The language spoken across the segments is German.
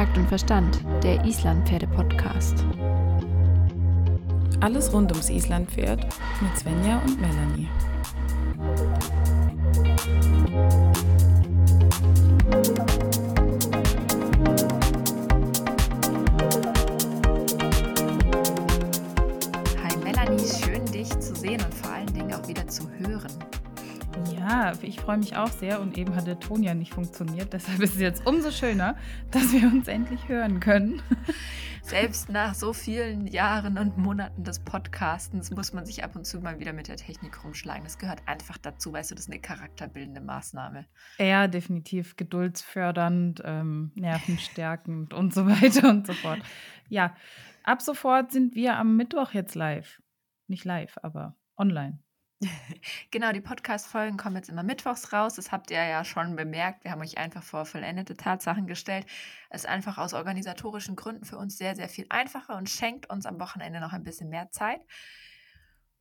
Takt und Verstand, der Islandpferde-Podcast. Alles rund ums Islandpferd mit Svenja und Melanie. Hi Melanie, schön dich zu sehen und vor allen Dingen auch wieder zu hören. Ja, ich freue mich auch sehr und eben hat der Ton ja nicht funktioniert. Deshalb ist es jetzt umso schöner, dass wir uns endlich hören können. Selbst nach so vielen Jahren und Monaten des Podcastens muss man sich ab und zu mal wieder mit der Technik rumschlagen. Das gehört einfach dazu, weißt du, das ist eine charakterbildende Maßnahme. Ja, definitiv geduldsfördernd, ähm, nervenstärkend und so weiter und so fort. Ja, ab sofort sind wir am Mittwoch jetzt live. Nicht live, aber online. Genau, die Podcast-Folgen kommen jetzt immer mittwochs raus. Das habt ihr ja schon bemerkt. Wir haben euch einfach vor vollendete Tatsachen gestellt. Es ist einfach aus organisatorischen Gründen für uns sehr, sehr viel einfacher und schenkt uns am Wochenende noch ein bisschen mehr Zeit.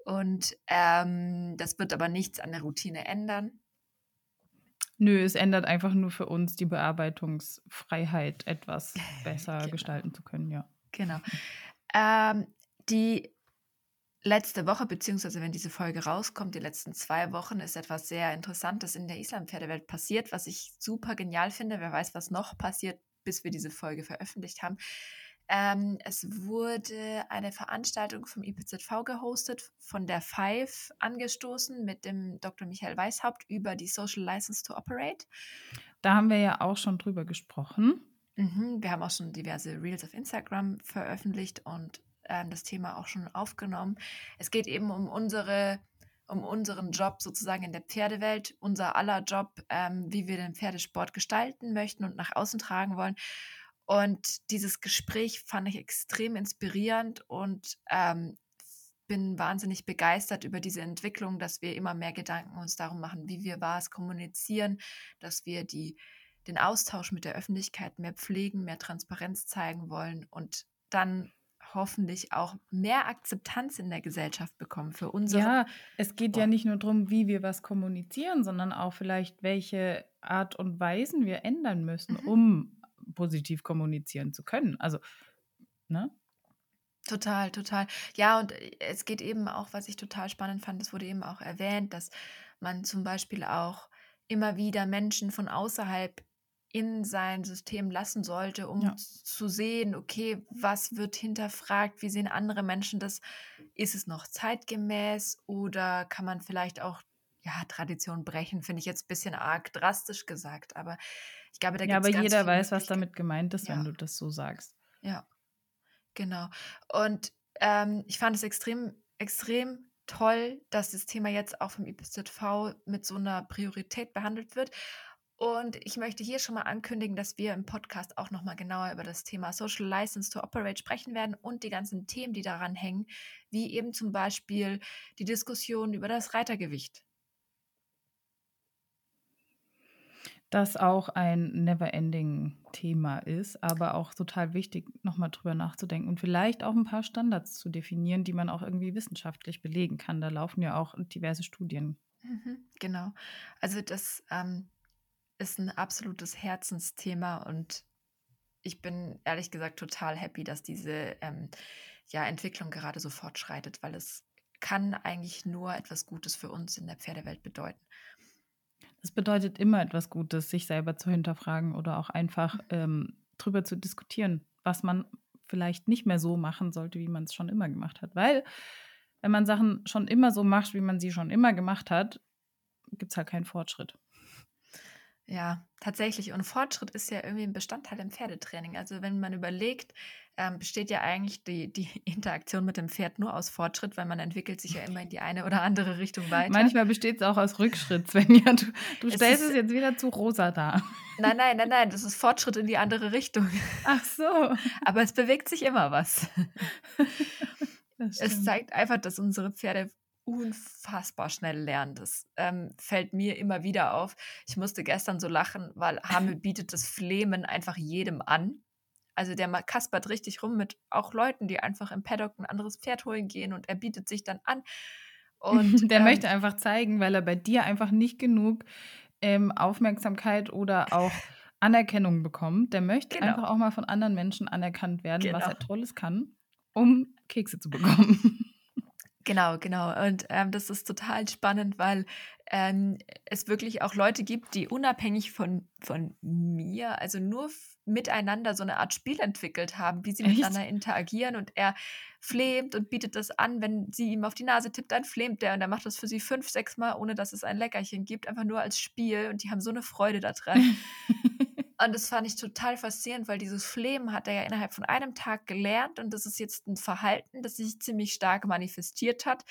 Und ähm, das wird aber nichts an der Routine ändern. Nö, es ändert einfach nur für uns die Bearbeitungsfreiheit etwas besser genau. gestalten zu können, ja. Genau. Ähm, die letzte Woche, beziehungsweise wenn diese Folge rauskommt, die letzten zwei Wochen, ist etwas sehr Interessantes in der Islampferdewelt passiert, was ich super genial finde. Wer weiß, was noch passiert, bis wir diese Folge veröffentlicht haben. Ähm, es wurde eine Veranstaltung vom IPZV gehostet, von der Five angestoßen mit dem Dr. Michael Weishaupt über die Social License to Operate. Da haben wir ja auch schon drüber gesprochen. Mhm, wir haben auch schon diverse Reels auf Instagram veröffentlicht und ähm, das Thema auch schon aufgenommen. Es geht eben um unsere um unseren Job sozusagen in der Pferdewelt, unser aller Job, ähm, wie wir den Pferdesport gestalten möchten und nach außen tragen wollen. Und dieses Gespräch fand ich extrem inspirierend und ähm, bin wahnsinnig begeistert über diese Entwicklung, dass wir immer mehr Gedanken uns darum machen, wie wir was kommunizieren, dass wir die, den Austausch mit der Öffentlichkeit mehr pflegen, mehr Transparenz zeigen wollen und dann hoffentlich auch mehr Akzeptanz in der Gesellschaft bekommen für unsere. Ja, es geht ja nicht nur darum, wie wir was kommunizieren, sondern auch vielleicht, welche Art und Weisen wir ändern müssen, Mhm. um positiv kommunizieren zu können. Also, ne? Total, total. Ja, und äh, es geht eben auch, was ich total spannend fand, es wurde eben auch erwähnt, dass man zum Beispiel auch immer wieder Menschen von außerhalb in sein System lassen sollte, um Ja. zu sehen, okay, was wird hinterfragt, wie sehen andere Menschen das? Ist es noch zeitgemäß oder kann man vielleicht auch ja, Tradition brechen, finde ich jetzt ein bisschen arg drastisch gesagt, aber ich glaube, da Ja, gibt aber es ganz jeder viele weiß, was damit gemeint ist, wenn Ja. du das so sagst. Ja, genau. Und ähm, ich fand es extrem, extrem toll, dass das Thema jetzt auch vom IPZV mit so einer Priorität behandelt wird. Und ich möchte hier schon mal ankündigen, dass wir im Podcast auch nochmal genauer über das Thema Social License to Operate sprechen werden und die ganzen Themen, die daran hängen, wie eben zum Beispiel die Diskussion über das Reitergewicht. Das auch ein Never-Ending-Thema ist, aber auch total wichtig, nochmal drüber nachzudenken und vielleicht auch ein paar Standards zu definieren, die man auch irgendwie wissenschaftlich belegen kann. Da laufen ja auch diverse Studien. Mhm, genau. Also das ähm, ist ein absolutes Herzensthema und ich bin ehrlich gesagt total happy, dass diese ähm, ja, Entwicklung gerade so fortschreitet, weil es kann eigentlich nur etwas Gutes für uns in der Pferdewelt bedeuten. Das bedeutet immer etwas Gutes, sich selber zu hinterfragen oder auch einfach ähm, drüber zu diskutieren, was man vielleicht nicht mehr so machen sollte, wie man es schon immer gemacht hat. Weil, wenn man Sachen schon immer so macht, wie man sie schon immer gemacht hat, gibt es halt keinen Fortschritt. Ja, tatsächlich. Und Fortschritt ist ja irgendwie ein Bestandteil im Pferdetraining. Also wenn man überlegt, ähm, besteht ja eigentlich die, die Interaktion mit dem Pferd nur aus Fortschritt, weil man entwickelt sich ja immer in die eine oder andere Richtung weiter. Manchmal besteht es auch aus Rückschritt, Svenja. Du, du Es stellst ist- es jetzt wieder zu rosa dar. Nein, nein, nein, nein, das ist Fortschritt in die andere Richtung. Ach so. Aber es bewegt sich immer was. Es zeigt einfach, dass unsere Pferde unfassbar schnell lernen. Das ähm, fällt mir immer wieder auf. Ich musste gestern so lachen, weil Hamel bietet das Flemen einfach jedem an. Also der kaspert richtig rum mit auch Leuten, die einfach im Paddock ein anderes Pferd holen gehen und er bietet sich dann an. Und der ähm, möchte einfach zeigen, weil er bei dir einfach nicht genug ähm, Aufmerksamkeit oder auch Anerkennung bekommt. Der möchte Genau. einfach auch mal von anderen Menschen anerkannt werden, was Genau. er Tolles kann, um Kekse zu bekommen. Genau, genau. Und ähm, das ist total spannend, weil ähm, es wirklich auch Leute gibt, die unabhängig von, von mir, also nur miteinander so eine Art Spiel entwickelt haben, wie sie Echt? miteinander interagieren. Und er flämt und bietet das an. Wenn sie ihm auf die Nase tippt, dann flämt er und er macht das für sie fünf, sechs Mal, ohne dass es ein Leckerchen gibt, einfach nur als Spiel. Und die haben so eine Freude daran. Und das fand ich total faszinierend, weil dieses Flehmen hat er ja innerhalb von einem Tag gelernt und das ist jetzt ein Verhalten, das sich ziemlich stark manifestiert hat.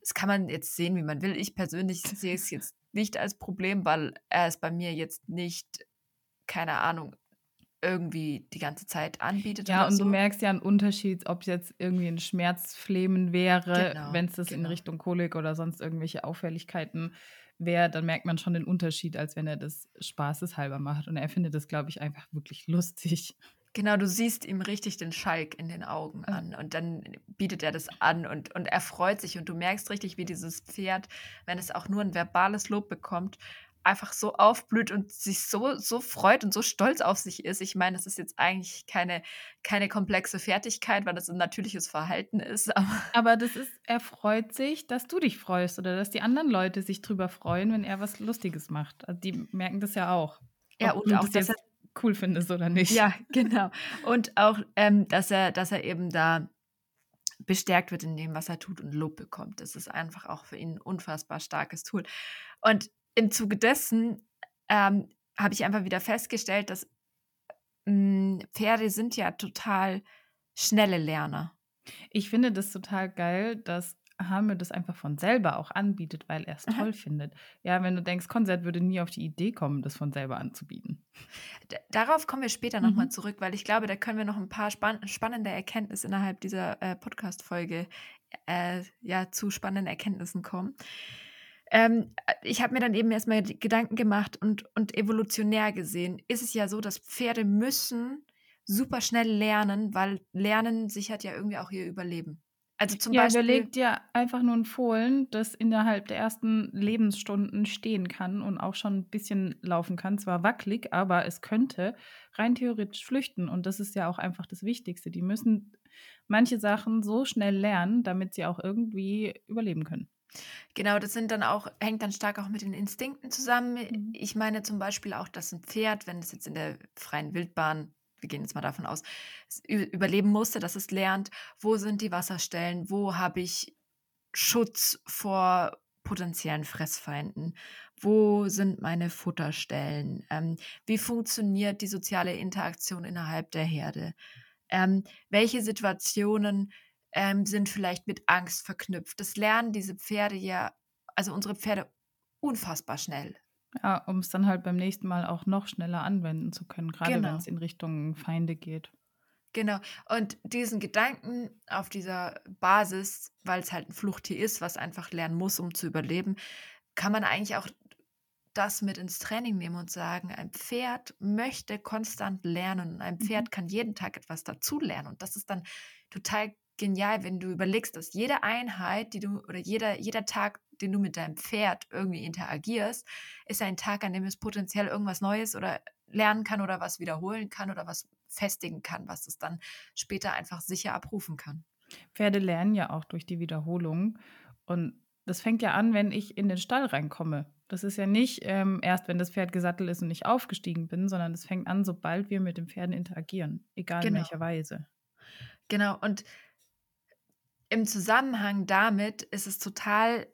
Das kann man jetzt sehen, wie man will. Ich persönlich sehe es jetzt nicht als Problem, weil er es bei mir jetzt nicht, keine Ahnung, irgendwie die ganze Zeit anbietet. Ja, und so. du merkst ja einen Unterschied, ob es jetzt irgendwie ein Schmerzflemen wäre, Genau, wenn es das in genau. Richtung Kolik oder sonst irgendwelche Auffälligkeiten wäre, dann merkt man schon den Unterschied, als wenn er das spaßeshalber macht. Und er findet das, glaube ich, einfach wirklich lustig. Genau, du siehst ihm richtig den Schalk in den Augen an und dann bietet er das an und, und er freut sich und du merkst richtig, wie dieses Pferd, wenn es auch nur ein verbales Lob bekommt, einfach so aufblüht und sich so, so freut und so stolz auf sich ist. Ich meine, das ist jetzt eigentlich keine, keine komplexe Fertigkeit, weil das ein natürliches Verhalten ist, aber Aber das ist, er freut sich, dass du dich freust oder dass die anderen Leute sich drüber freuen, wenn er was Lustiges macht. Also die merken das ja auch. ja, und auch, das dass er cool findest oder nicht. Ja, genau. Und auch, ähm, dass er, dass er eben da bestärkt wird in dem, was er tut und Lob bekommt. Das ist einfach auch für ihn ein unfassbar starkes Tool. Und im Zuge dessen ähm, habe ich einfach wieder festgestellt, dass mh, Pferde sind ja total schnelle Lerner. Ich finde das total geil, dass Hame das einfach von selber auch anbietet, weil er es Mhm. toll findet. Ja, wenn du denkst, Konzert würde nie auf die Idee kommen, das von selber anzubieten. D darauf kommen wir später nochmal Mhm. zurück, weil ich glaube, da können wir noch ein paar spann spannende Erkenntnisse innerhalb dieser äh, Podcast-Folge äh, ja, zu spannenden Erkenntnissen kommen. Ähm, äh, ich habe mir dann eben erstmal Gedanken gemacht und, und evolutionär gesehen ist es ja so, dass Pferde müssen super schnell lernen, weil Lernen sichert ja irgendwie auch ihr Überleben. Also zum Ja, Beispiel. überleg dir einfach nur ein Fohlen, das innerhalb der ersten Lebensstunden stehen kann und auch schon ein bisschen laufen kann. Zwar wackelig, aber es könnte rein theoretisch flüchten. Und das ist ja auch einfach das Wichtigste. Die müssen manche Sachen so schnell lernen, damit sie auch irgendwie überleben können. Genau, das sind dann auch, hängt dann stark auch mit den Instinkten zusammen. Mhm. Ich meine zum Beispiel auch, dass ein Pferd, wenn es jetzt in der freien Wildbahn, wir gehen jetzt mal davon aus, überleben musste, dass es lernt, wo sind die Wasserstellen, wo habe ich Schutz vor potenziellen Fressfeinden, wo sind meine Futterstellen, ähm, wie funktioniert die soziale Interaktion innerhalb der Herde, ähm, welche Situationen ähm, sind vielleicht mit Angst verknüpft. Das lernen diese Pferde ja, also unsere Pferde, unfassbar schnell. Ja, um es dann halt beim nächsten Mal auch noch schneller anwenden zu können, gerade wenn Genau. es in Richtung Feinde geht. Genau. Und diesen Gedanken auf dieser Basis, weil es halt ein Fluchttier ist, was einfach lernen muss, um zu überleben, kann man eigentlich auch das mit ins Training nehmen und sagen, ein Pferd möchte konstant lernen ein Pferd Mhm. kann jeden Tag etwas dazulernen. Und das ist dann total genial, wenn du überlegst, dass jede Einheit, die du oder jeder, jeder Tag, den du mit deinem Pferd irgendwie interagierst, ist ein Tag, an dem es potenziell irgendwas Neues oder lernen kann oder was wiederholen kann oder was festigen kann, was es dann später einfach sicher abrufen kann. Pferde lernen ja auch durch die Wiederholung. Und das fängt ja an, wenn ich in den Stall reinkomme. Das ist ja nicht ähm, erst, wenn das Pferd gesattelt ist und ich aufgestiegen bin, sondern es fängt an, sobald wir mit den Pferden interagieren, egal in Genau. welcher Weise. Genau, und im Zusammenhang damit ist es total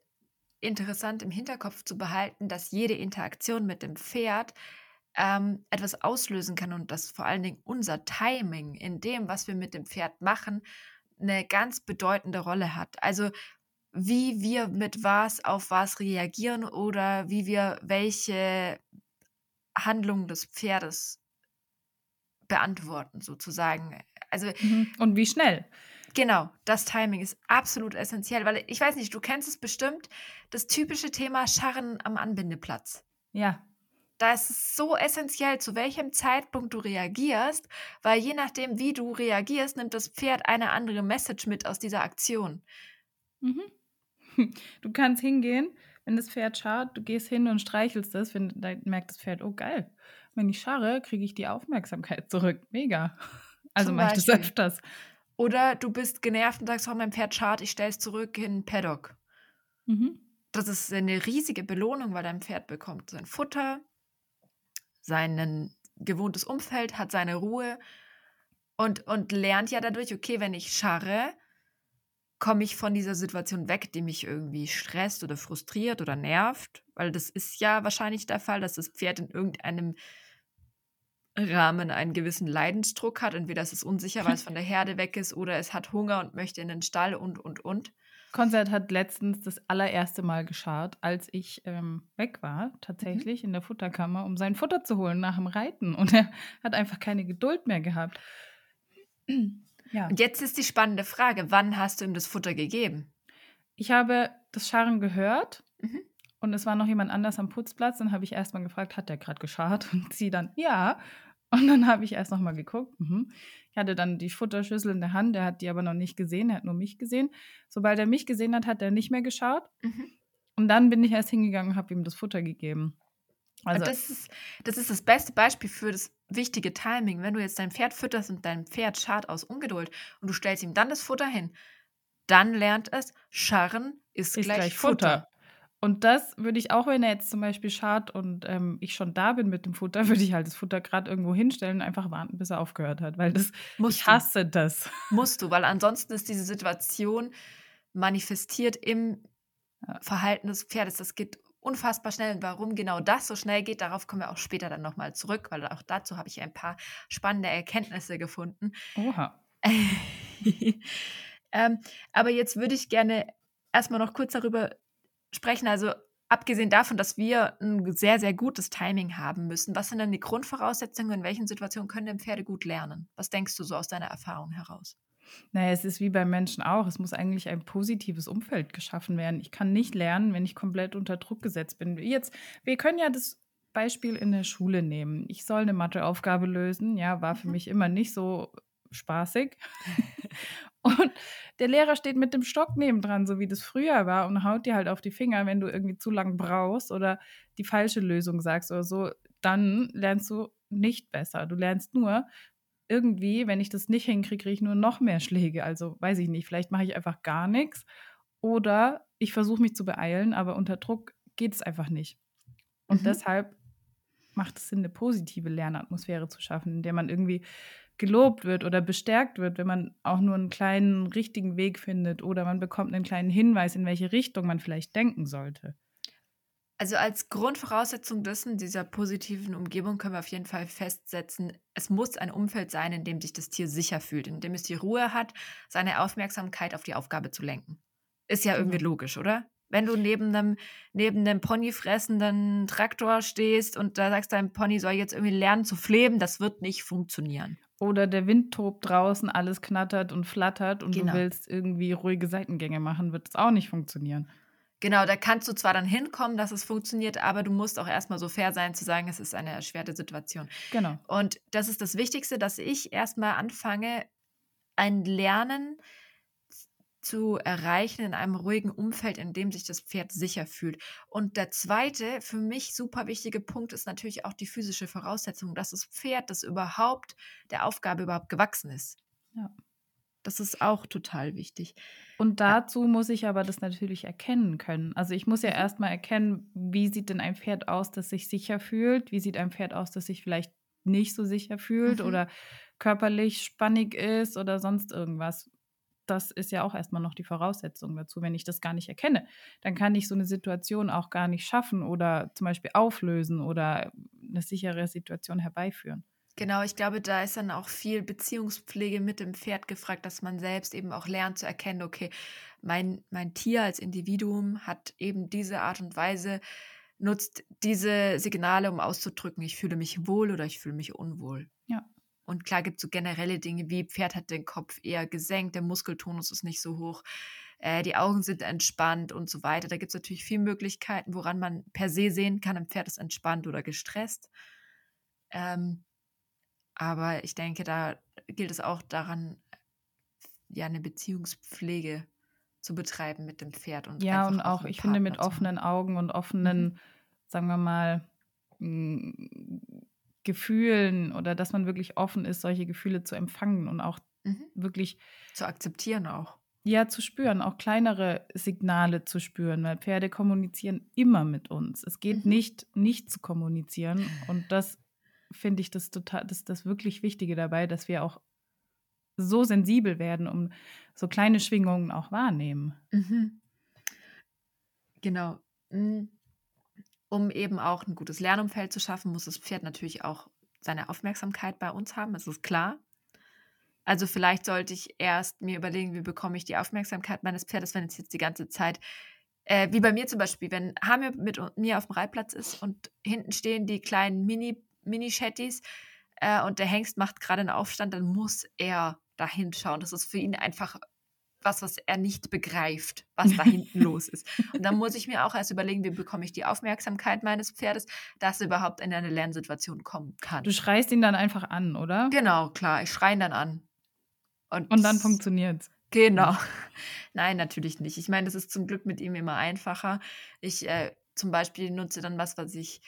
interessant im Hinterkopf zu behalten, dass jede Interaktion mit dem Pferd ähm, etwas auslösen kann und dass vor allen Dingen unser Timing in dem, was wir mit dem Pferd machen, eine ganz bedeutende Rolle hat. Also wie wir mit was auf was reagieren oder wie wir welche Handlung des Pferdes beantworten, sozusagen. Also Mhm. Und wie schnell? Genau, das Timing ist absolut essentiell, weil ich weiß nicht, du kennst es bestimmt, das typische Thema Scharren am Anbindeplatz. Ja, Da ist es so essentiell, zu welchem Zeitpunkt du reagierst, weil je nachdem, wie du reagierst, nimmt das Pferd eine andere Message mit aus dieser Aktion. Mhm. Du kannst hingehen, wenn das Pferd schaut, du gehst hin und streichelst es, wenn, dann merkt das Pferd, oh geil, Wenn ich scharre, kriege ich die Aufmerksamkeit zurück. Mega. Also mache ich das öfters. Oder du bist genervt und sagst, oh, mein Pferd schart, ich stelle es zurück in den Paddock. Mhm. Das ist eine riesige Belohnung, weil dein Pferd bekommt sein Futter, sein gewohntes Umfeld, hat seine Ruhe und, und lernt ja dadurch, okay, wenn ich scharre, komme ich von dieser Situation weg, die mich irgendwie stresst oder frustriert oder nervt, weil das ist ja wahrscheinlich der Fall, dass das Pferd in irgendeinem Rahmen einen gewissen Leidensdruck hat. Entweder ist es unsicher, weil es von der Herde weg ist, oder es hat Hunger und möchte in den Stall und, und, und. Konzert hat letztens das allererste Mal geschart, als ich ähm, weg war, Mhm. tatsächlich in der Futterkammer, um sein Futter zu holen nach dem Reiten. Und er hat einfach keine Geduld mehr gehabt. ja. Und jetzt ist die spannende Frage, wann hast du ihm das Futter gegeben? Ich habe das Scharren gehört Mhm. Und es war noch jemand anders am Putzplatz. Dann habe ich erstmal gefragt, hat der gerade geschart? Und sie dann, ja. Und dann habe ich erst nochmal geguckt. Mhm. Ich hatte dann die Futterschüssel in der Hand, der hat die aber noch nicht gesehen, er hat nur mich gesehen. Sobald er mich gesehen hat, hat er nicht mehr geschaut. Mhm. Und dann bin ich erst hingegangen und habe ihm das Futter gegeben. Also, das ist, das ist das beste Beispiel für das wichtige Timing. Wenn du jetzt dein Pferd fütterst und dein Pferd schart aus Ungeduld und du stellst ihm dann das Futter hin, dann lernt es, Scharren ist, ist gleich, Futter. Und das würde ich auch, wenn er jetzt zum Beispiel schart und ähm, ich schon da bin mit dem Futter, würde ich halt das Futter gerade irgendwo hinstellen und einfach warten, bis er aufgehört hat. Weil das, Musst ich du. hasse das. Musst du, weil ansonsten ist diese Situation manifestiert im Ja. Verhalten des Pferdes. Das geht unfassbar schnell. Und warum genau das so schnell geht, darauf kommen wir auch später dann nochmal zurück, weil auch dazu habe ich ein paar spannende Erkenntnisse gefunden. Oha. ähm, aber jetzt würde ich gerne erstmal noch kurz darüber sprechen. Also abgesehen davon, dass wir ein sehr, sehr gutes Timing haben müssen, was sind denn die Grundvoraussetzungen? In welchen Situationen können denn Pferde gut lernen? Was denkst du so aus deiner Erfahrung heraus? Naja, es ist wie bei Menschen auch. Es muss eigentlich ein positives Umfeld geschaffen werden. Ich kann nicht lernen, wenn ich komplett unter Druck gesetzt bin. Jetzt, wir können ja das Beispiel in der Schule nehmen. Ich soll eine Matheaufgabe lösen. Ja, war für Mhm. mich immer nicht so spaßig. Und der Lehrer steht mit dem Stock nebendran, so wie das früher war, und haut dir halt auf die Finger, wenn du irgendwie zu lang brauchst oder die falsche Lösung sagst oder so. Dann lernst du nicht besser. Du lernst nur, irgendwie, wenn ich das nicht hinkriege, kriege ich nur noch mehr Schläge. Also weiß ich nicht, vielleicht mache ich einfach gar nichts oder ich versuche mich zu beeilen, aber unter Druck geht es einfach nicht. Und Mhm. deshalb macht es Sinn, eine positive Lernatmosphäre zu schaffen, in der man irgendwie gelobt wird oder bestärkt wird, wenn man auch nur einen kleinen richtigen Weg findet oder man bekommt einen kleinen Hinweis, in welche Richtung man vielleicht denken sollte. Also als Grundvoraussetzung dessen, dieser positiven Umgebung, können wir auf jeden Fall festsetzen, es muss ein Umfeld sein, in dem sich das Tier sicher fühlt, in dem es die Ruhe hat, seine Aufmerksamkeit auf die Aufgabe zu lenken. Ist ja irgendwie Genau. logisch, oder? Wenn du neben einem, neben einem ponyfressenden Traktor stehst und da sagst, dein Pony soll jetzt irgendwie lernen zu fleben, das wird nicht funktionieren. Oder der Wind tobt draußen, alles knattert und flattert und Genau. du willst irgendwie ruhige Seitengänge machen, wird es auch nicht funktionieren. Genau, da kannst du zwar dann hinkommen, dass es funktioniert, aber du musst auch erstmal so fair sein zu sagen, es ist eine erschwerte Situation. Genau. Und das ist das Wichtigste, dass ich erstmal anfange, ein Lernen zu erreichen in einem ruhigen Umfeld, in dem sich das Pferd sicher fühlt. Und der zweite, für mich super wichtige Punkt ist natürlich auch die physische Voraussetzung, dass das Pferd, das überhaupt der Aufgabe überhaupt gewachsen ist. Ja. Das ist auch total wichtig. Und dazu muss ich aber das natürlich erkennen können. Also ich muss ja Mhm. erstmal erkennen, wie sieht denn ein Pferd aus, das sich sicher fühlt? Wie sieht ein Pferd aus, das sich vielleicht nicht so sicher fühlt Mhm. oder körperlich spannig ist oder sonst irgendwas? Das ist ja auch erstmal noch die Voraussetzung dazu. Wenn ich das gar nicht erkenne, dann kann ich so eine Situation auch gar nicht schaffen oder zum Beispiel auflösen oder eine sichere Situation herbeiführen. Genau, ich glaube, da ist dann auch viel Beziehungspflege mit dem Pferd gefragt, dass man selbst eben auch lernt zu erkennen, okay, mein, mein Tier als Individuum hat eben diese Art und Weise, nutzt diese Signale, um auszudrücken, ich fühle mich wohl oder ich fühle mich unwohl. Ja. Und klar gibt es so generelle Dinge wie Pferd hat den Kopf eher gesenkt, der Muskeltonus ist nicht so hoch, äh, die Augen sind entspannt und so weiter. Da gibt es natürlich viele Möglichkeiten, woran man per se sehen kann, ein Pferd ist entspannt oder gestresst. Ähm, aber ich denke, da gilt es auch daran, ja, eine Beziehungspflege zu betreiben mit dem Pferd. Und Ja, und auch, ich finde, mit Partner zu haben. offenen Augen und offenen, sagen wir mal, mm, Gefühlen oder dass man wirklich offen ist, solche Gefühle zu empfangen und auch mhm. wirklich zu akzeptieren auch. Ja, zu spüren, auch kleinere Signale zu spüren, weil Pferde kommunizieren immer mit uns. Es geht mhm. nicht, nicht zu kommunizieren. Und das finde ich das total, das, das wirklich Wichtige dabei, dass wir auch so sensibel werden, um so kleine Schwingungen auch wahrnehmen. Mhm. Genau. Mhm. Um eben auch ein gutes Lernumfeld zu schaffen, muss das Pferd natürlich auch seine Aufmerksamkeit bei uns haben, das ist klar. Also vielleicht sollte ich erst mir überlegen, wie bekomme ich die Aufmerksamkeit meines Pferdes, wenn es jetzt die ganze Zeit, äh, wie bei mir zum Beispiel, wenn Hamir mit mir auf dem Reitplatz ist und hinten stehen die kleinen Mini, Mini-Shetties äh, und der Hengst macht gerade einen Aufstand, dann muss er da hinschauen. Das ist für ihn einfach was, was er nicht begreift, was da hinten los ist. Und dann muss ich mir auch erst überlegen, wie bekomme ich die Aufmerksamkeit meines Pferdes, dass er überhaupt in eine Lernsituation kommen kann. Du schreist ihn dann einfach an, oder? Genau, klar. Ich schreie ihn dann an. Und, und dann funktioniert es. Genau. Nein, natürlich nicht. Ich meine, das ist zum Glück mit ihm immer einfacher. Ich äh, zum Beispiel nutze dann was, was ich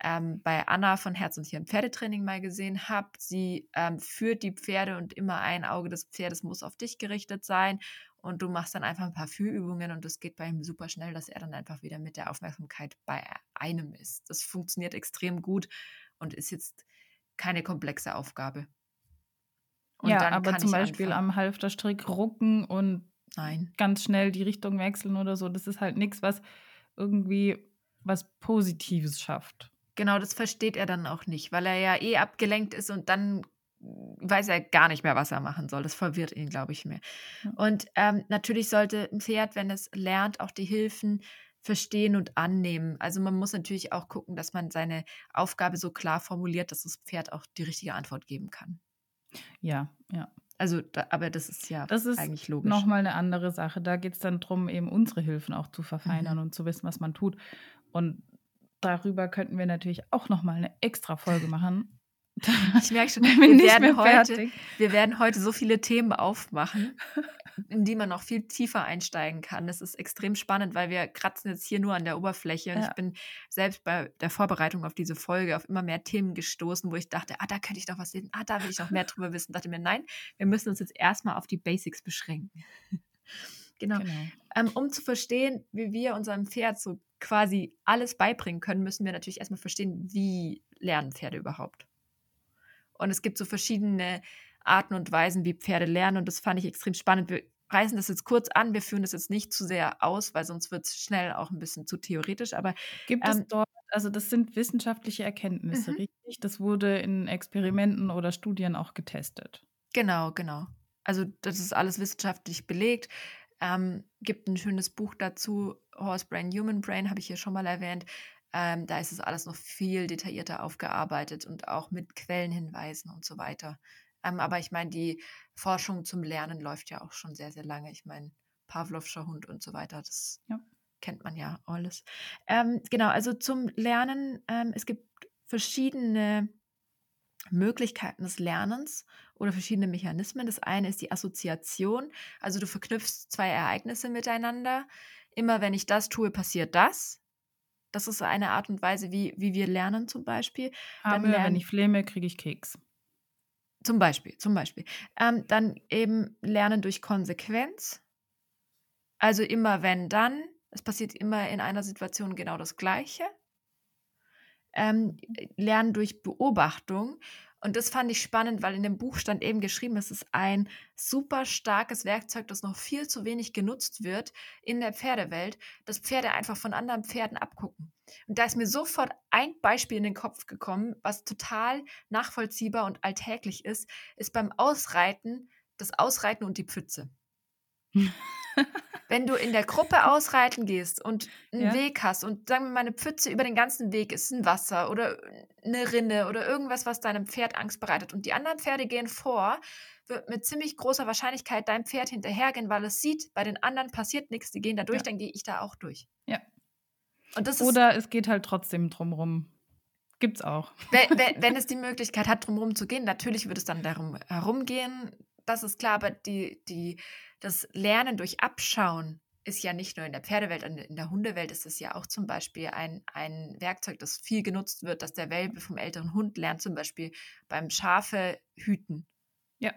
ähm, bei Anna von Herz und Hirn Pferdetraining mal gesehen habe. Sie ähm, führt die Pferde und immer ein Auge des Pferdes muss auf dich gerichtet sein. Und du machst dann einfach ein paar Führübungen und das geht bei ihm super schnell, dass er dann einfach wieder mit der Aufmerksamkeit bei einem ist. Das funktioniert extrem gut und ist jetzt keine komplexe Aufgabe. Und ja, aber zum Beispiel anfangen. am Halfterstrick rucken und Nein. ganz schnell die Richtung wechseln oder so, das ist halt nichts, was irgendwie was Positives schafft. Genau, das versteht er dann auch nicht, weil er ja eh abgelenkt ist und dann weiß er gar nicht mehr, was er machen soll. Das verwirrt ihn, glaube ich, mehr. Und ähm, natürlich sollte ein Pferd, wenn es lernt, auch die Hilfen verstehen und annehmen. Also man muss natürlich auch gucken, dass man seine Aufgabe so klar formuliert, dass das Pferd auch die richtige Antwort geben kann. Ja, ja. Also, da, aber das ist ja das ist eigentlich logisch. Nochmal eine andere Sache. Da geht es dann darum, eben unsere Hilfen auch zu verfeinern mhm. und zu wissen, was man tut. Und darüber könnten wir natürlich auch nochmal eine extra Folge machen. Ich merke schon, wir, wir werden, heute, wir werden heute so viele Themen aufmachen, in die man noch viel tiefer einsteigen kann. Das ist extrem spannend, weil wir kratzen jetzt hier nur an der Oberfläche. Und ja. ich bin selbst bei der Vorbereitung auf diese Folge auf immer mehr Themen gestoßen, wo ich dachte, ah, da könnte ich doch was sehen, ah, da will ich noch mehr drüber wissen. Ich dachte mir, nein, wir müssen uns jetzt erstmal auf die Basics beschränken. Genau. genau. Ähm, um zu verstehen, wie wir unserem Pferd so quasi alles beibringen können, müssen wir natürlich erstmal verstehen, wie lernen Pferde überhaupt. Und es gibt so verschiedene Arten und Weisen, wie Pferde lernen. Und das fand ich extrem spannend. Wir reißen das jetzt kurz an. Wir führen das jetzt nicht zu sehr aus, weil sonst wird es schnell auch ein bisschen zu theoretisch. Aber gibt ähm, es dort, also das sind wissenschaftliche Erkenntnisse, mhm. richtig? Das wurde in Experimenten oder Studien auch getestet. Genau, genau. Also das ist alles wissenschaftlich belegt. Ähm, gibt ein schönes Buch dazu, Horse Brain, Human Brain, habe ich hier schon mal erwähnt. Ähm, da ist es alles noch viel detaillierter aufgearbeitet und auch mit Quellenhinweisen und so weiter. Ähm, aber ich meine, die Forschung zum Lernen läuft ja auch schon sehr, sehr lange. Ich meine, Pavlovscher Hund und so weiter, das ja. kennt man ja alles. Ähm, genau, also zum Lernen, ähm, es gibt verschiedene Möglichkeiten des Lernens oder verschiedene Mechanismen. Das eine ist die Assoziation, also du verknüpfst zwei Ereignisse miteinander. Immer wenn ich das tue, passiert das. Das ist eine Art und Weise, wie, wie wir lernen zum Beispiel. Aber lernen, wenn ich flemme, kriege ich Keks. Zum Beispiel, zum Beispiel. Ähm, dann eben lernen durch Konsequenz. Also immer wenn dann. Es passiert immer in einer Situation genau das Gleiche. Ähm, lernen durch Beobachtung. Und das fand ich spannend, weil in dem Buch stand eben geschrieben, es ist ein super starkes Werkzeug, das noch viel zu wenig genutzt wird in der Pferdewelt, dass Pferde einfach von anderen Pferden abgucken. Und da ist mir sofort ein Beispiel in den Kopf gekommen, was total nachvollziehbar und alltäglich ist, ist beim Ausreiten das Ausreiten und die Pfütze. Wenn du in der Gruppe ausreiten gehst und einen ja. Weg hast und sagen wir mal eine Pfütze über den ganzen Weg ist ein Wasser oder eine Rinne oder irgendwas, was deinem Pferd Angst bereitet und die anderen Pferde gehen vor, wird mit ziemlich großer Wahrscheinlichkeit dein Pferd hinterhergehen, weil es sieht, bei den anderen passiert nichts, die gehen da durch, ja. dann gehe ich da auch durch. Ja. Oder es geht halt trotzdem drumrum. Gibt's auch. Wenn, wenn, wenn es die Möglichkeit hat, drumherum zu gehen, natürlich wird es dann darum herumgehen. Das ist klar, aber die, die, das Lernen durch Abschauen ist ja nicht nur in der Pferdewelt, in der Hundewelt ist es ja auch zum Beispiel ein, ein Werkzeug, das viel genutzt wird, dass der Welpe vom älteren Hund lernt, zum Beispiel beim Schafe hüten. Ja.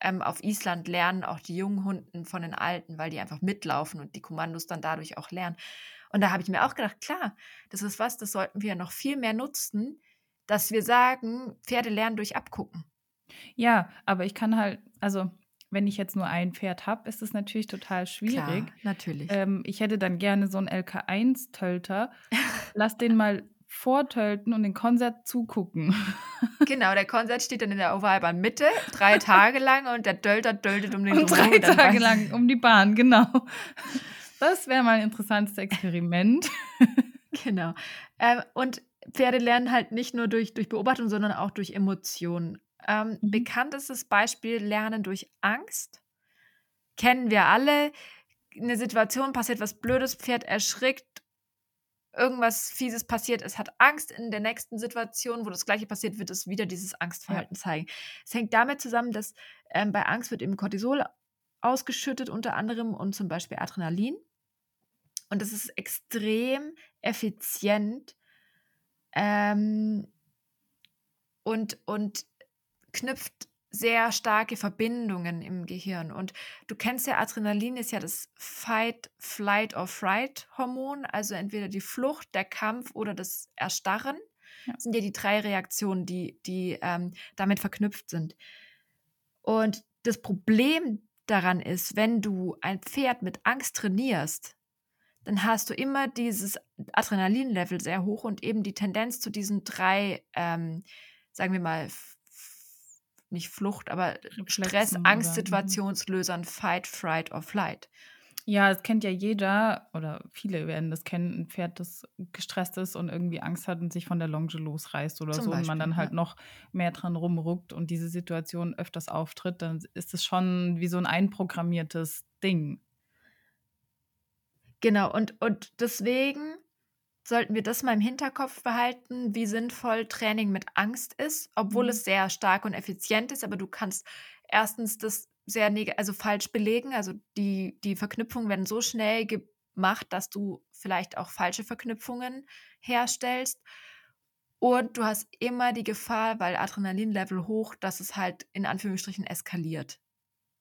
Ähm, auf Island lernen auch die jungen Hunden von den Alten, weil die einfach mitlaufen und die Kommandos dann dadurch auch lernen. Und da habe ich mir auch gedacht, klar, das ist was, das sollten wir noch viel mehr nutzen, dass wir sagen, Pferde lernen durch Abgucken. Ja, aber ich kann halt, also wenn ich jetzt nur ein Pferd habe, ist es natürlich total schwierig. Klar, natürlich. Ähm, ich hätte dann gerne so einen LK1-Tölter. Lass den mal vortölten und den Konzert zugucken. Genau, der Konzert steht dann in der Ovalbahn Mitte, drei Tage lang und der Tölter töltet um den und drei Tage lang um die Bahn, genau. Das wäre mal ein interessantes Experiment. Genau. Ähm, und Pferde lernen halt nicht nur durch, durch Beobachtung, sondern auch durch Emotionen. Ähm, mhm. Bekanntestes Beispiel Lernen durch Angst. Kennen wir alle. Eine Situation passiert was Blödes, Pferd erschrickt, irgendwas Fieses passiert, es hat Angst in der nächsten Situation, wo das Gleiche passiert, wird es wieder dieses Angstverhalten ja. zeigen. Es hängt damit zusammen, dass ähm, bei Angst wird eben Cortisol ausgeschüttet unter anderem und zum Beispiel Adrenalin. Und das ist extrem effizient ähm, und, und knüpft sehr starke Verbindungen im Gehirn. Und du kennst ja, Adrenalin ist ja das Fight, Flight or Fright Hormon, also entweder die Flucht, der Kampf oder das Erstarren. Ja. Das sind ja die drei Reaktionen, die, die ähm, damit verknüpft sind. Und das Problem daran ist, wenn du ein Pferd mit Angst trainierst, dann hast du immer dieses Adrenalinlevel sehr hoch und eben die Tendenz zu diesen drei, ähm, sagen wir mal, nicht Flucht, aber Stress, mhm. Angstsituationslösern, Fight, Fright or Flight. Ja, das kennt ja jeder oder viele werden das kennen, ein Pferd, das gestresst ist und irgendwie Angst hat und sich von der Longe losreißt oder Zum so Beispiel, und man dann halt ja. noch mehr dran rumruckt und diese Situation öfters auftritt, dann ist es schon wie so ein einprogrammiertes Ding. Genau, und, und deswegen sollten wir das mal im Hinterkopf behalten, wie sinnvoll Training mit Angst ist, obwohl mhm. es sehr stark und effizient ist, aber du kannst erstens das sehr also falsch belegen, also die, die Verknüpfungen werden so schnell gemacht, dass du vielleicht auch falsche Verknüpfungen herstellst. Und du hast immer die Gefahr, weil Adrenalinlevel hoch, dass es halt in Anführungsstrichen eskaliert.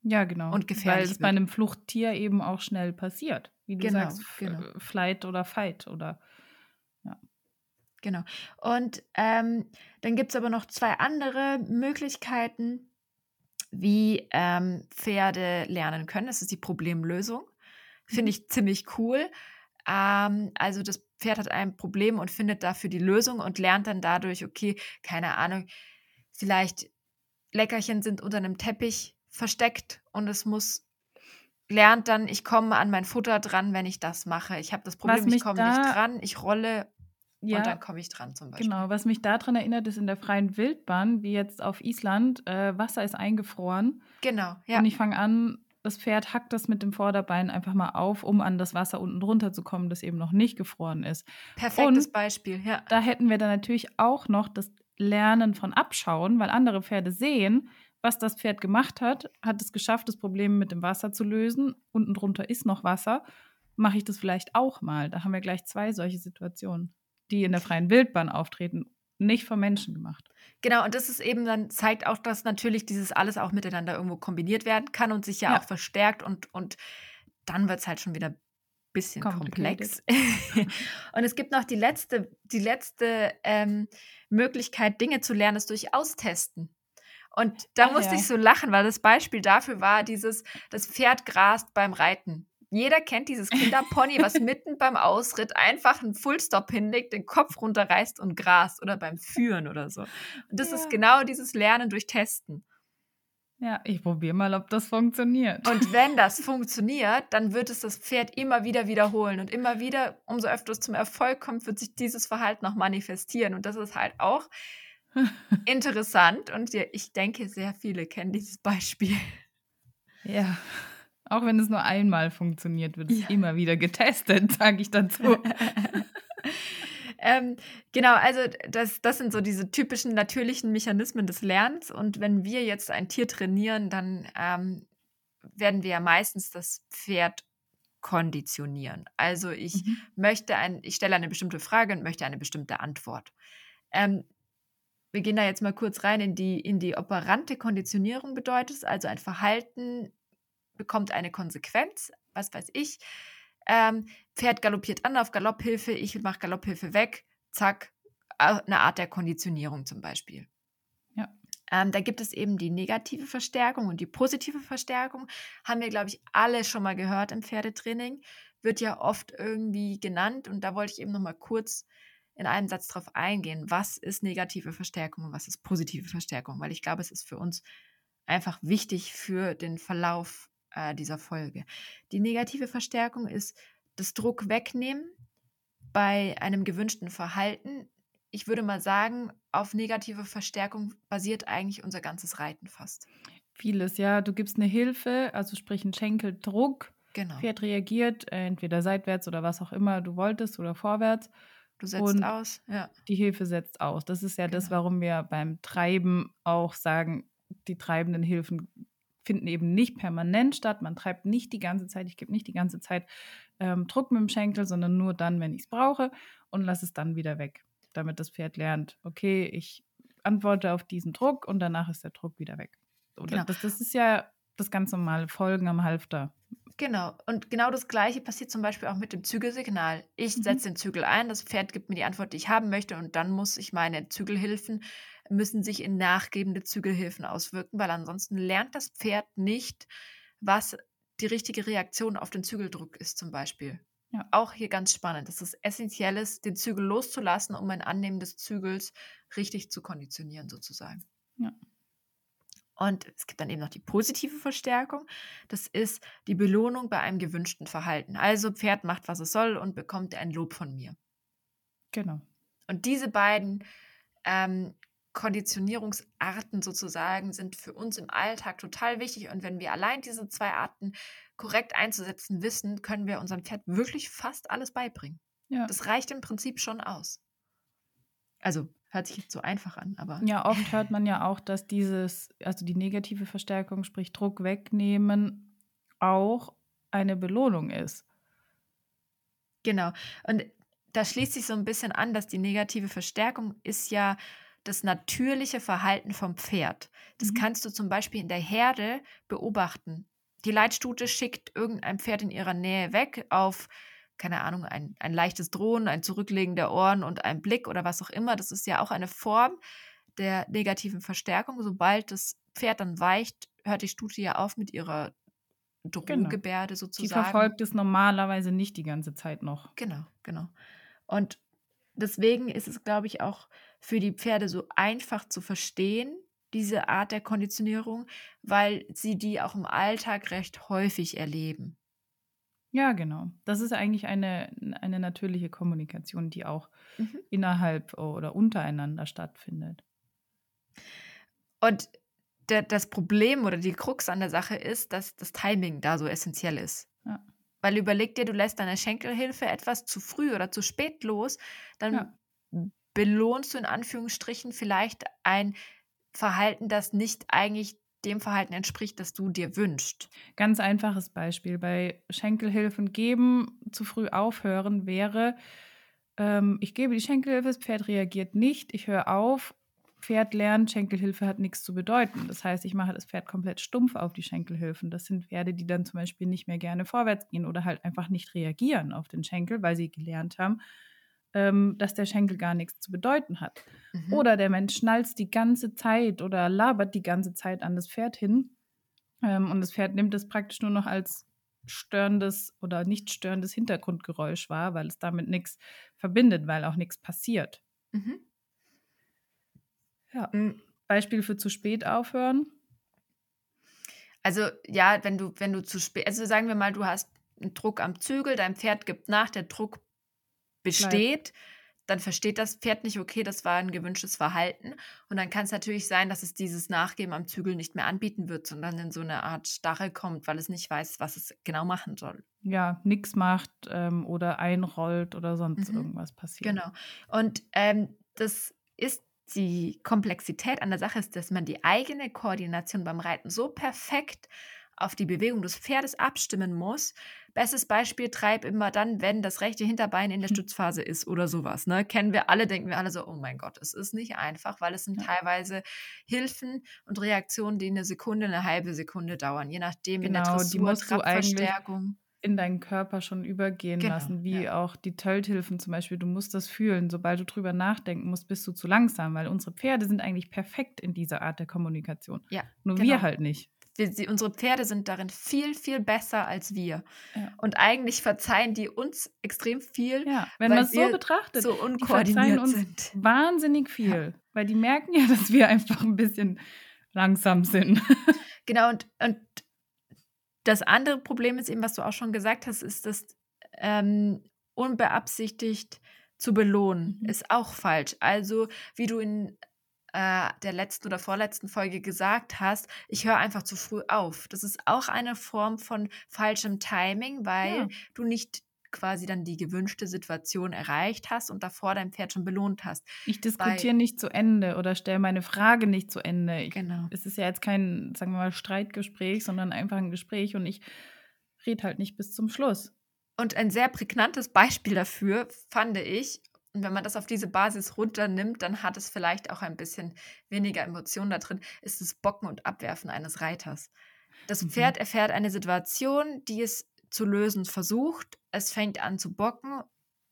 Ja, genau. Und gefährlich. Weil es bei einem Fluchttier eben auch schnell passiert. Wie du genau, sagst, genau. Flight oder Fight oder. Genau. Und ähm, dann gibt es aber noch zwei andere Möglichkeiten, wie ähm, Pferde lernen können. Das ist die Problemlösung. Finde mhm. ich ziemlich cool. Ähm, also das Pferd hat ein Problem und findet dafür die Lösung und lernt dann dadurch, okay, keine Ahnung, vielleicht Leckerchen sind unter einem Teppich versteckt und es muss lernt dann, ich komme an mein Futter dran, wenn ich das mache. Ich habe das Problem, ich komme nicht dran, ich rolle ja, und dann komme ich dran zum Beispiel. Genau, was mich daran erinnert, ist in der freien Wildbahn, wie jetzt auf Island, äh, Wasser ist eingefroren. Genau, ja. Und ich fange an, das Pferd hackt das mit dem Vorderbein einfach mal auf, um an das Wasser unten drunter zu kommen, das eben noch nicht gefroren ist. Perfektes und Beispiel, ja. Da hätten wir dann natürlich auch noch das Lernen von Abschauen, weil andere Pferde sehen, was das Pferd gemacht hat, hat es geschafft, das Problem mit dem Wasser zu lösen. Unten drunter ist noch Wasser. Mache ich das vielleicht auch mal? Da haben wir gleich zwei solche Situationen, die in der freien Wildbahn auftreten, nicht vom Menschen gemacht. Genau, und das ist eben dann, zeigt auch, dass natürlich dieses alles auch miteinander irgendwo kombiniert werden kann und sich ja, ja. auch verstärkt und, und dann wird es halt schon wieder ein bisschen komplex. und es gibt noch die letzte, die letzte ähm, Möglichkeit, Dinge zu lernen, ist durch Austesten. Und da Ach, musste ja. ich so lachen, weil das Beispiel dafür war dieses, das Pferd grast beim Reiten. Jeder kennt dieses Kinderpony, was mitten beim Ausritt einfach einen Fullstop hinlegt, den Kopf runterreißt und grast oder beim Führen oder so. Und das ja. ist genau dieses Lernen durch Testen. Ja, ich probiere mal, ob das funktioniert. Und wenn das funktioniert, dann wird es das Pferd immer wieder wiederholen und immer wieder, umso öfter es zum Erfolg kommt, wird sich dieses Verhalten noch manifestieren. Und das ist halt auch interessant und ich denke, sehr viele kennen dieses Beispiel. Ja, auch wenn es nur einmal funktioniert, wird es ja. immer wieder getestet, sage ich dazu. ähm, genau, also das, das sind so diese typischen natürlichen Mechanismen des Lernens. Und wenn wir jetzt ein Tier trainieren, dann ähm, werden wir ja meistens das Pferd konditionieren. Also ich Mhm. möchte ein, ich stelle eine bestimmte Frage und möchte eine bestimmte Antwort. Ähm, wir gehen da jetzt mal kurz rein in die, in die operante Konditionierung bedeutet es, also ein Verhalten bekommt eine Konsequenz, was weiß ich. Ähm, Pferd galoppiert an auf Galopphilfe, ich mache Galopphilfe weg, zack, eine Art der Konditionierung zum Beispiel. Ja. Ähm, da gibt es eben die negative Verstärkung und die positive Verstärkung. Haben wir, glaube ich, alle schon mal gehört im Pferdetraining. Wird ja oft irgendwie genannt und da wollte ich eben noch mal kurz in einem Satz drauf eingehen. Was ist negative Verstärkung und was ist positive Verstärkung? Weil ich glaube, es ist für uns einfach wichtig für den Verlauf äh, dieser Folge. Die negative Verstärkung ist das Druck wegnehmen bei einem gewünschten Verhalten. Ich würde mal sagen, auf negative Verstärkung basiert eigentlich unser ganzes Reiten fast. Vieles, ja. Du gibst eine Hilfe, also sprich einen Schenkeldruck. Genau. Pferd reagiert äh, entweder seitwärts oder was auch immer du wolltest oder vorwärts. Du setzt Und aus. Ja. Die Hilfe setzt aus. Das ist ja das, Genau. warum wir beim Treiben auch sagen, die treibenden Hilfen finden eben nicht permanent statt. Man treibt nicht die ganze Zeit, ich gebe nicht die ganze Zeit ähm, Druck mit dem Schenkel, sondern nur dann, wenn ich es brauche und lasse es dann wieder weg, damit das Pferd lernt, okay, ich antworte auf diesen Druck und danach ist der Druck wieder weg. Genau. das, das ist ja das ganz normale Folgen am Halfter. Genau. Und genau das Gleiche passiert zum Beispiel auch mit dem Zügelsignal. Ich Mhm. setze den Zügel ein, das Pferd gibt mir die Antwort, die ich haben möchte, und dann muss ich meine Zügelhilfen müssen sich in nachgebende Zügelhilfen auswirken, weil ansonsten lernt das Pferd nicht, was die richtige Reaktion auf den Zügeldruck ist, zum Beispiel. Ja. Auch hier ganz spannend. Das ist essentiell, ist, den Zügel loszulassen, um ein Annehmen des Zügels richtig zu konditionieren, sozusagen. Ja. Und es gibt dann eben noch die positive Verstärkung. Das ist die Belohnung bei einem gewünschten Verhalten. Also Pferd macht, was es soll und bekommt ein Lob von mir. Genau. Und diese beiden ähm, Konditionierungsarten sozusagen sind für uns im Alltag total wichtig. Und wenn wir allein diese zwei Arten korrekt einzusetzen wissen, können wir unserem Pferd wirklich fast alles beibringen. Ja. Das reicht im Prinzip schon aus. Also hört sich jetzt so einfach an, aber Ja, oft hört man ja auch, dass dieses, also die negative Verstärkung, sprich Druck wegnehmen, auch eine Belohnung ist. Genau. Und da schließt sich so ein bisschen an, dass die negative Verstärkung ist ja das natürliche Verhalten vom Pferd. Das Mhm. kannst du zum Beispiel in der Herde beobachten. Die Leitstute schickt irgendein Pferd in ihrer Nähe weg auf, keine Ahnung, ein, ein leichtes Drohen, ein Zurücklegen der Ohren und ein Blick oder was auch immer. Das ist ja auch eine Form der negativen Verstärkung. Sobald das Pferd dann weicht, hört die Stute ja auf mit ihrer Drohgebärde Die sozusagen. verfolgt es normalerweise nicht die ganze Zeit noch. Genau, genau. Und deswegen ist es, glaube ich, auch für die Pferde so einfach zu verstehen, diese Art der Konditionierung, weil sie die auch im Alltag recht häufig erleben. Ja, genau. Das ist eigentlich eine, eine natürliche Kommunikation, die auch Mhm. innerhalb oder untereinander stattfindet. Und der, das Problem oder die Krux an der Sache ist, dass das Timing da so essentiell ist. Ja. Weil überleg dir, du lässt deine Schenkelhilfe etwas zu früh oder zu spät los, dann Ja. Belohnst du in Anführungsstrichen vielleicht ein Verhalten, das nicht eigentlich dem Verhalten entspricht, das du dir wünschst. Ganz einfaches Beispiel. Bei Schenkelhilfen geben, zu früh aufhören wäre, ähm, ich gebe die Schenkelhilfe, das Pferd reagiert nicht, ich höre auf, Pferd lernt, Schenkelhilfe hat nichts zu bedeuten. Das heißt, ich mache das Pferd komplett stumpf auf die Schenkelhilfen. Das sind Pferde, die dann zum Beispiel nicht mehr gerne vorwärts gehen oder halt einfach nicht reagieren auf den Schenkel, weil sie gelernt haben, ähm, dass der Schenkel gar nichts zu bedeuten hat. Mhm. Oder der Mensch schnalzt die ganze Zeit oder labert die ganze Zeit an das Pferd hin. Ähm, und das Pferd nimmt es praktisch nur noch als störendes oder nicht störendes Hintergrundgeräusch wahr, weil es damit nichts verbindet, weil auch nichts passiert. Mhm. Ja. Mm, Beispiel für zu spät aufhören. Also ja, wenn du, wenn du zu spät, also sagen wir mal, du hast einen Druck am Zügel, dein Pferd gibt nach, der Druck besteht, dann versteht das Pferd nicht, okay, das war ein gewünschtes Verhalten. Und dann kann es natürlich sein, dass es dieses Nachgeben am Zügel nicht mehr anbieten wird, sondern in so eine Art Starre kommt, weil es nicht weiß, was es genau machen soll. Ja, nichts macht ähm, oder einrollt oder sonst Mhm. irgendwas passiert. Genau. Und ähm, das ist die Komplexität an der Sache ist, dass man die eigene Koordination beim Reiten so perfekt auf die Bewegung des Pferdes abstimmen muss. Bestes Beispiel, treib immer dann, wenn das rechte Hinterbein in der hm. Stützphase ist oder sowas. Ne? Kennen wir alle, denken wir alle so, oh mein Gott, es ist nicht einfach, weil es sind ja. teilweise Hilfen und Reaktionen, die eine Sekunde, eine halbe Sekunde dauern, je nachdem genau, in der genau, Dressur, Trabverstärkung in deinen Körper schon übergehen genau, lassen, wie ja. auch die Tölthilfen zum Beispiel. Du musst das fühlen. Sobald du drüber nachdenken musst, bist du zu langsam, weil unsere Pferde sind eigentlich perfekt in dieser Art der Kommunikation. Ja, Nur genau. wir halt nicht. Wir, sie, unsere Pferde sind darin viel, viel besser als wir. Ja. Und eigentlich verzeihen die uns extrem viel. Ja, wenn man es so betrachtet, so unkoordiniert uns sind. wahnsinnig viel, ja. weil die merken ja, dass wir einfach ein bisschen langsam sind. Genau, und, und das andere Problem ist eben, was du auch schon gesagt hast, ist das ähm, unbeabsichtigt zu belohnen. Mhm. Ist auch falsch. Also, wie du in äh, der letzten oder vorletzten Folge gesagt hast, ich höre einfach zu früh auf. Das ist auch eine Form von falschem Timing, weil ja. du nicht quasi dann die gewünschte Situation erreicht hast und davor dein Pferd schon belohnt hast. Ich diskutiere nicht zu Ende oder stelle meine Frage nicht zu Ende. Ich, genau. Es ist ja jetzt kein, sagen wir mal, Streitgespräch, sondern einfach ein Gespräch und ich rede halt nicht bis zum Schluss. Und ein sehr prägnantes Beispiel dafür fand ich, und wenn man das auf diese Basis runternimmt, dann hat es vielleicht auch ein bisschen weniger Emotionen da drin, ist das Bocken und Abwerfen eines Reiters. Das mhm. Pferd erfährt eine Situation, die es zu lösen versucht. Es fängt an zu bocken.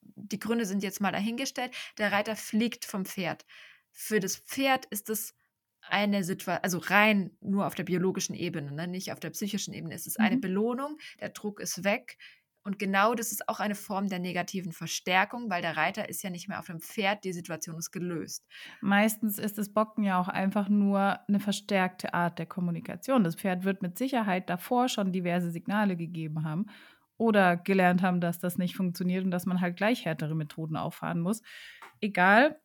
Die Gründe sind jetzt mal dahingestellt. Der Reiter fliegt vom Pferd. Für das Pferd ist es eine Situation, also rein nur auf der biologischen Ebene, ne? nicht auf der psychischen Ebene. Es ist eine mhm. Belohnung, der Druck ist weg. Und genau das ist auch eine Form der negativen Verstärkung, weil der Reiter ist ja nicht mehr auf dem Pferd, die Situation ist gelöst. Meistens ist das Bocken ja auch einfach nur eine verstärkte Art der Kommunikation. Das Pferd wird mit Sicherheit davor schon diverse Signale gegeben haben oder gelernt haben, dass das nicht funktioniert und dass man halt gleich härtere Methoden auffahren muss. Egal,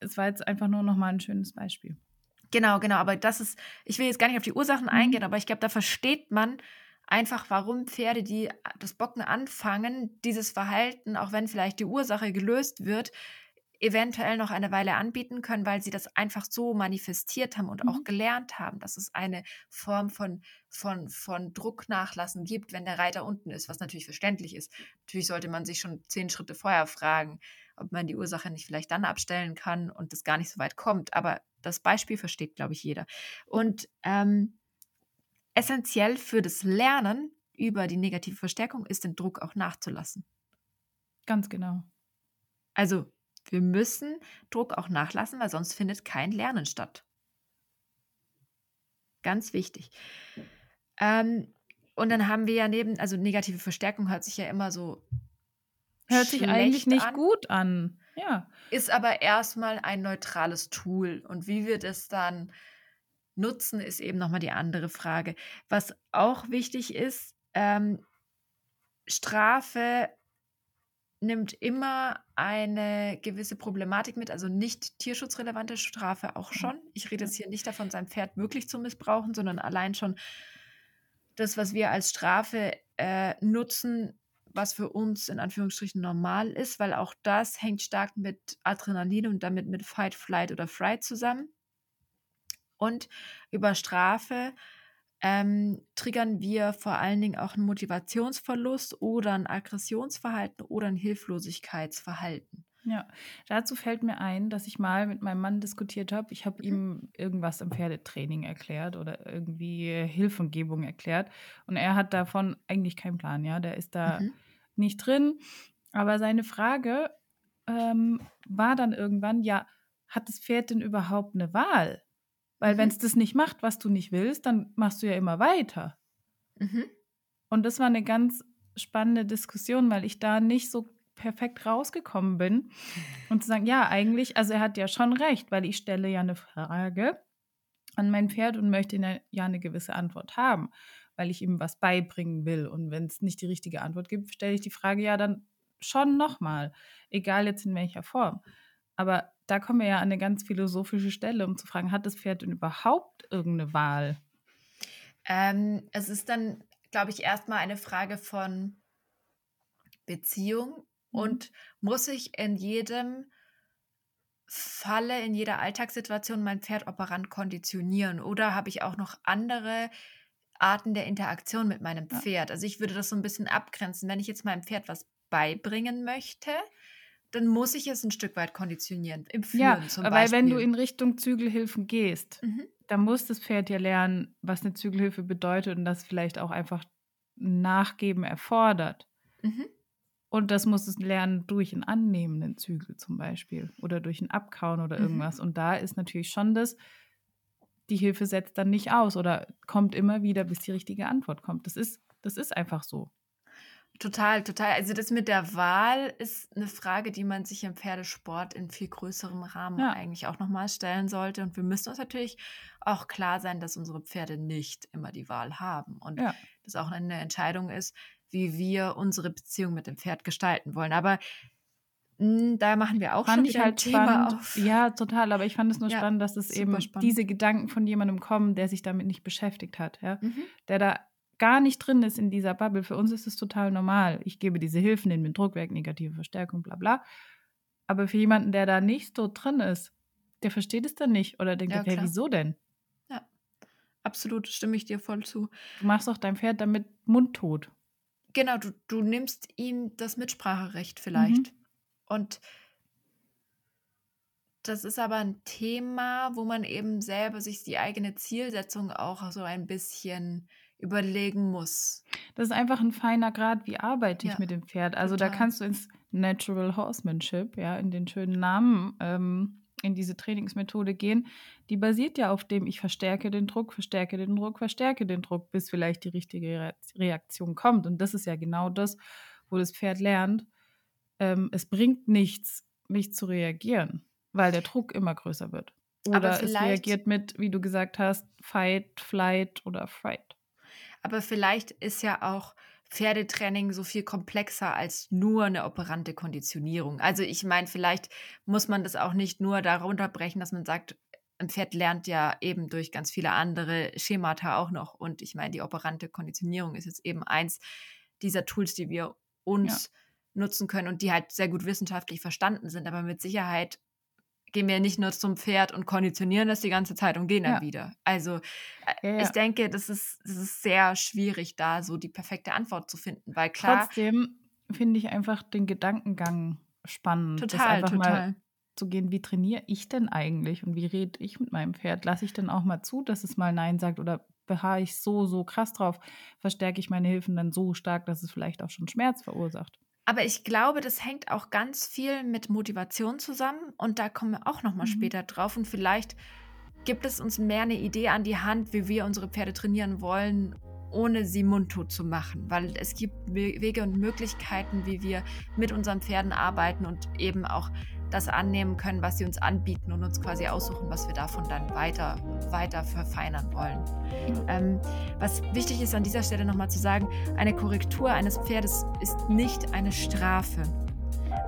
es war jetzt einfach nur noch mal ein schönes Beispiel. Genau, genau, aber das ist, ich will jetzt gar nicht auf die Ursachen mhm. eingehen, aber ich glaube, da versteht man, einfach, warum Pferde, die das Bocken anfangen, dieses Verhalten, auch wenn vielleicht die Ursache gelöst wird, eventuell noch eine Weile anbieten können, weil sie das einfach so manifestiert haben und mhm. auch gelernt haben, dass es eine Form von, von, von Drucknachlassen gibt, wenn der Reiter unten ist, was natürlich verständlich ist. Natürlich sollte man sich schon zehn Schritte vorher fragen, ob man die Ursache nicht vielleicht dann abstellen kann und es gar nicht so weit kommt. Aber das Beispiel versteht, glaube ich, jeder. Und ähm, Essentiell für das Lernen über die negative Verstärkung ist, den Druck auch nachzulassen. Ganz genau. Also wir müssen Druck auch nachlassen, weil sonst findet kein Lernen statt. Ganz wichtig. Ähm, und dann haben wir ja neben, also negative Verstärkung hört sich ja immer so. Hört sich eigentlich nicht an, gut an. Ja. Ist aber erstmal ein neutrales Tool. Und wie wir das dann nutzen, ist eben nochmal die andere Frage. Was auch wichtig ist, ähm, Strafe nimmt immer eine gewisse Problematik mit, also nicht tierschutzrelevante Strafe auch mhm. schon. Ich rede jetzt hier nicht davon, sein Pferd wirklich zu missbrauchen, sondern allein schon das, was wir als Strafe äh, nutzen, was für uns in Anführungsstrichen normal ist, weil auch das hängt stark mit Adrenalin und damit mit Fight, Flight oder Fright zusammen. Und über Strafe ähm, triggern wir vor allen Dingen auch einen Motivationsverlust oder ein Aggressionsverhalten oder ein Hilflosigkeitsverhalten. Ja, dazu fällt mir ein, dass ich mal mit meinem Mann diskutiert habe. Ich habe mhm. ihm irgendwas im Pferdetraining erklärt oder irgendwie Hilfengebung erklärt. Und er hat davon eigentlich keinen Plan, ja. Der ist da mhm. nicht drin. Aber seine Frage ähm, war dann irgendwann, ja, hat das Pferd denn überhaupt eine Wahl? Weil mhm. wenn es das nicht macht, was du nicht willst, dann machst du ja immer weiter. Mhm. Und das war eine ganz spannende Diskussion, weil ich da nicht so perfekt rausgekommen bin. Und zu sagen, ja, eigentlich, also er hat ja schon recht, weil ich stelle ja eine Frage an mein Pferd und möchte ja eine gewisse Antwort haben, weil ich ihm was beibringen will. Und wenn es nicht die richtige Antwort gibt, stelle ich die Frage ja dann schon nochmal, egal jetzt in welcher Form. Aber da kommen wir ja an eine ganz philosophische Stelle, um zu fragen, hat das Pferd denn überhaupt irgendeine Wahl? Ähm, es ist dann, glaube ich, erstmal eine Frage von Beziehung mhm. und muss ich in jedem Falle, in jeder Alltagssituation mein Pferd operant konditionieren oder habe ich auch noch andere Arten der Interaktion mit meinem Pferd. Ja. Also ich würde das so ein bisschen abgrenzen. Wenn ich jetzt meinem Pferd was beibringen möchte, dann muss ich es ein Stück weit konditionieren. Im Führen ja, zum Beispiel. Weil wenn du in Richtung Zügelhilfen gehst, mhm. dann muss das Pferd ja lernen, was eine Zügelhilfe bedeutet und das vielleicht auch einfach Nachgeben erfordert. Mhm. Und das muss es lernen durch einen annehmenden Zügel zum Beispiel oder durch ein Abkauen oder mhm. irgendwas. Mhm. Und da ist natürlich schon das, die Hilfe setzt dann nicht aus oder kommt immer wieder, bis die richtige Antwort kommt. Das ist, das ist einfach so. Total, total. Also das mit der Wahl ist eine Frage, die man sich im Pferdesport in viel größerem Rahmen ja. eigentlich auch nochmal stellen sollte. Und wir müssen uns natürlich auch klar sein, dass unsere Pferde nicht immer die Wahl haben. Und ja. das auch eine Entscheidung ist, wie wir unsere Beziehung mit dem Pferd gestalten wollen. Aber hm, da machen wir auch fand schon wieder halt ein Thema spannend. auf. Ja, total. Aber ich fand es nur ja, spannend, dass es eben spannend. diese Gedanken von jemandem kommen, der sich damit nicht beschäftigt hat, ja, mhm. der da gar nicht drin ist in dieser Bubble. Für uns ist es total normal. Ich gebe diese Hilfen in den Druckwerk, negative Verstärkung, bla bla. Aber für jemanden, der da nicht so drin ist, der versteht es dann nicht oder denkt, ja, hey, wieso denn? Ja, absolut, stimme ich dir voll zu. Du machst doch dein Pferd damit mundtot. Genau, du, du nimmst ihm das Mitspracherecht vielleicht. Mhm. Und das ist aber ein Thema, wo man eben selber sich die eigene Zielsetzung auch so ein bisschen überlegen muss. Das ist einfach ein feiner Grad, wie arbeite ich ja, mit dem Pferd. Also total. da kannst du ins Natural Horsemanship, ja, in den schönen Namen, ähm, in diese Trainingsmethode gehen. Die basiert ja auf dem, ich verstärke den Druck, verstärke den Druck, verstärke den Druck, bis vielleicht die richtige Reaktion kommt. Und das ist ja genau das, wo das Pferd lernt ähm, es bringt nichts, nicht zu reagieren, weil der Druck immer größer wird. Oder es reagiert mit, wie du gesagt hast, Fight, Flight oder Fright. Aber vielleicht ist ja auch Pferdetraining so viel komplexer als nur eine operante Konditionierung. Also ich meine, vielleicht muss man das auch nicht nur darunter brechen, dass man sagt, ein Pferd lernt ja eben durch ganz viele andere Schemata auch noch. Und ich meine, die operante Konditionierung ist jetzt eben eins dieser Tools, die wir uns ja nutzen können und die halt sehr gut wissenschaftlich verstanden sind. Aber mit Sicherheit gehen wir nicht nur zum Pferd und konditionieren das die ganze Zeit und gehen dann ja. wieder. Also äh, ja, ich denke, das ist, das ist sehr schwierig, da so die perfekte Antwort zu finden, weil klar. Trotzdem finde ich einfach den Gedankengang spannend. Total, total. Mal zu gehen, wie trainiere ich denn eigentlich und wie rede ich mit meinem Pferd? Lasse ich denn auch mal zu, dass es mal Nein sagt oder beharre ich so, so krass drauf? Verstärke ich meine Hilfen dann so stark, dass es vielleicht auch schon Schmerz verursacht? Aber ich glaube, das hängt auch ganz viel mit Motivation zusammen und da kommen wir auch noch mal mhm. später drauf und vielleicht gibt es uns mehr eine Idee an die Hand, wie wir unsere Pferde trainieren wollen, ohne sie mundtot zu machen, weil es gibt Wege und Möglichkeiten, wie wir mit unseren Pferden arbeiten und eben auch das annehmen können, was sie uns anbieten und uns quasi aussuchen, was wir davon dann weiter, weiter verfeinern wollen. Ähm, was wichtig ist an dieser Stelle nochmal zu sagen, eine Korrektur eines Pferdes ist nicht eine Strafe.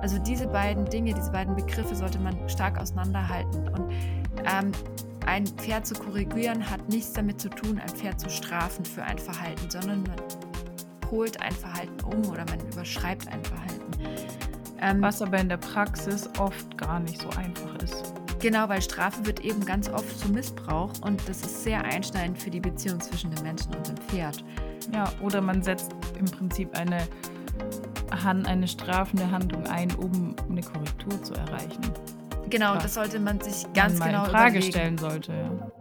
Also diese beiden Dinge, diese beiden Begriffe sollte man stark auseinanderhalten. Und ähm, ein Pferd zu korrigieren hat nichts damit zu tun, ein Pferd zu strafen für ein Verhalten, sondern man holt ein Verhalten um oder man überschreibt ein Verhalten. Ähm, Was aber in der Praxis oft gar nicht so einfach ist. Genau, weil Strafe wird eben ganz oft zu Missbrauch und das ist sehr einschneidend für die Beziehung zwischen dem Menschen und dem Pferd. Ja, oder man setzt im Prinzip eine, Hand, eine strafende Handlung ein, um eine Korrektur zu erreichen. Genau, das sollte man sich ganz man genau in Frage überlegen. stellen sollte. Ja.